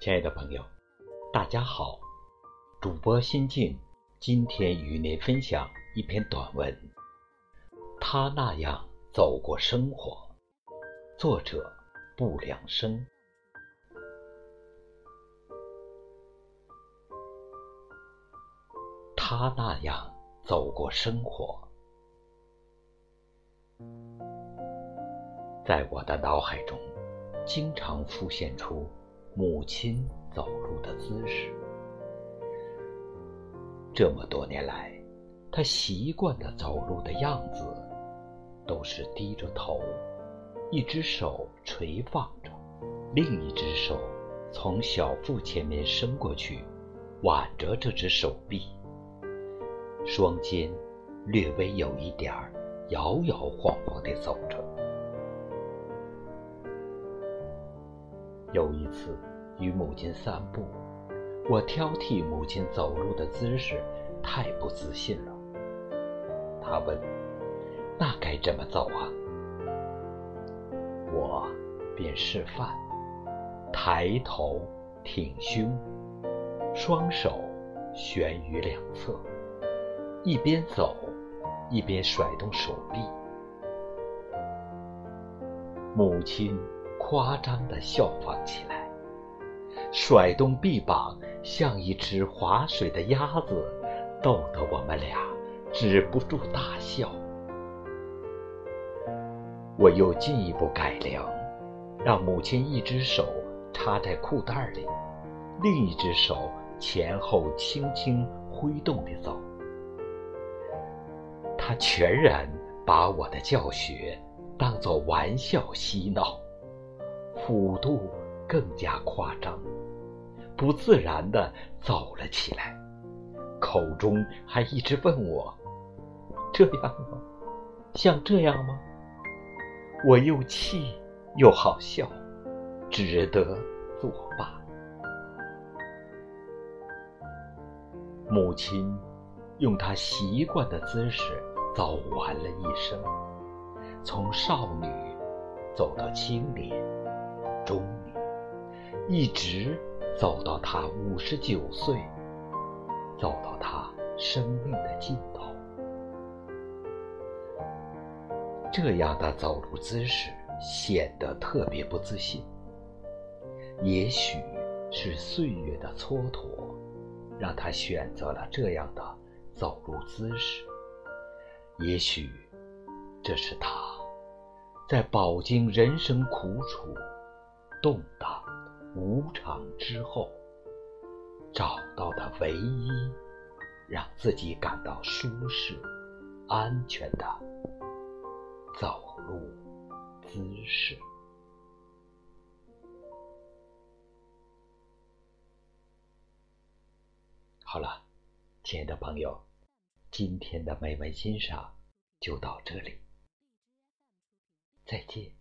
亲爱的朋友，大家好，主播心静今天与您分享一篇短文。他那样走过生活，作者不良生。他那样走过生活，在我的脑海中，经常浮现出母亲走路的姿势。这么多年来，她习惯的走路的样子，都是低着头，一只手垂放着，另一只手从小腹前面伸过去，挽着这只手臂。双肩略微有一点儿摇摇晃晃地走着。有一次与母亲散步，我挑剔母亲走路的姿势太不自信了。他问：“那该怎么走啊？”我便示范：抬头挺胸，双手悬于两侧。一边走，一边甩动手臂。母亲夸张的效仿起来，甩动臂膀像一只划水的鸭子，逗得我们俩止不住大笑。我又进一步改良，让母亲一只手插在裤袋里，另一只手前后轻轻挥动地走。他全然把我的教学当作玩笑嬉闹，幅度更加夸张，不自然地走了起来，口中还一直问我：“这样吗？像这样吗？”我又气又好笑，只得作罢。母亲用她习惯的姿势。走完了一生，从少女走到青年、中年，一直走到他五十九岁，走到他生命的尽头。这样的走路姿势显得特别不自信。也许是岁月的蹉跎，让他选择了这样的走路姿势。也许，这是他，在饱经人生苦楚、动荡、无常之后，找到的唯一让自己感到舒适、安全的走路姿势。好了，亲爱的朋友。今天的美文欣赏就到这里，再见。